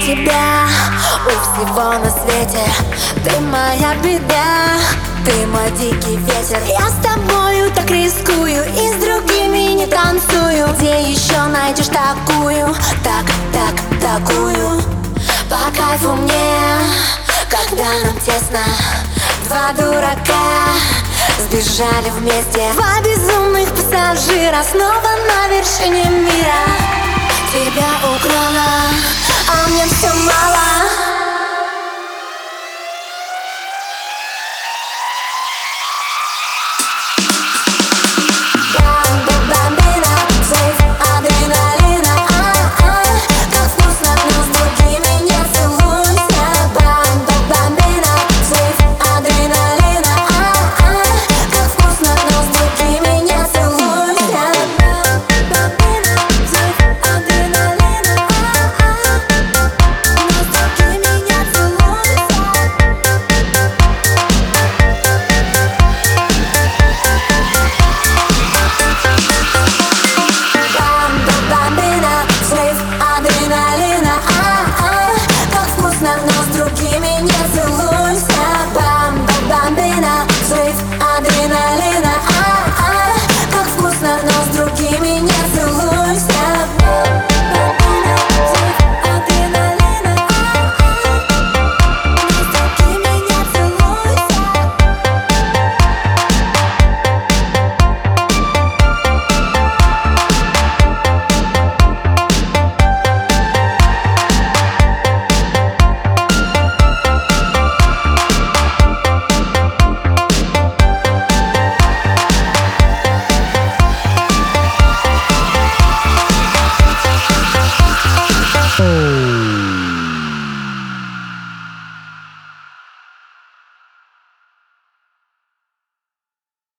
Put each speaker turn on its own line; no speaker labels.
тебя. У всего на свете Ты моя беда, ты мой дикий ветер. Я с тобою так рискую и с другими не танцую. Где еще найдешь такую, так, так, такую. По кайфу мне, когда нам тесно. Два дурака Сбежали вместе. Два безумных пассажира Снова на вершине мира. Тебя украла, Come on.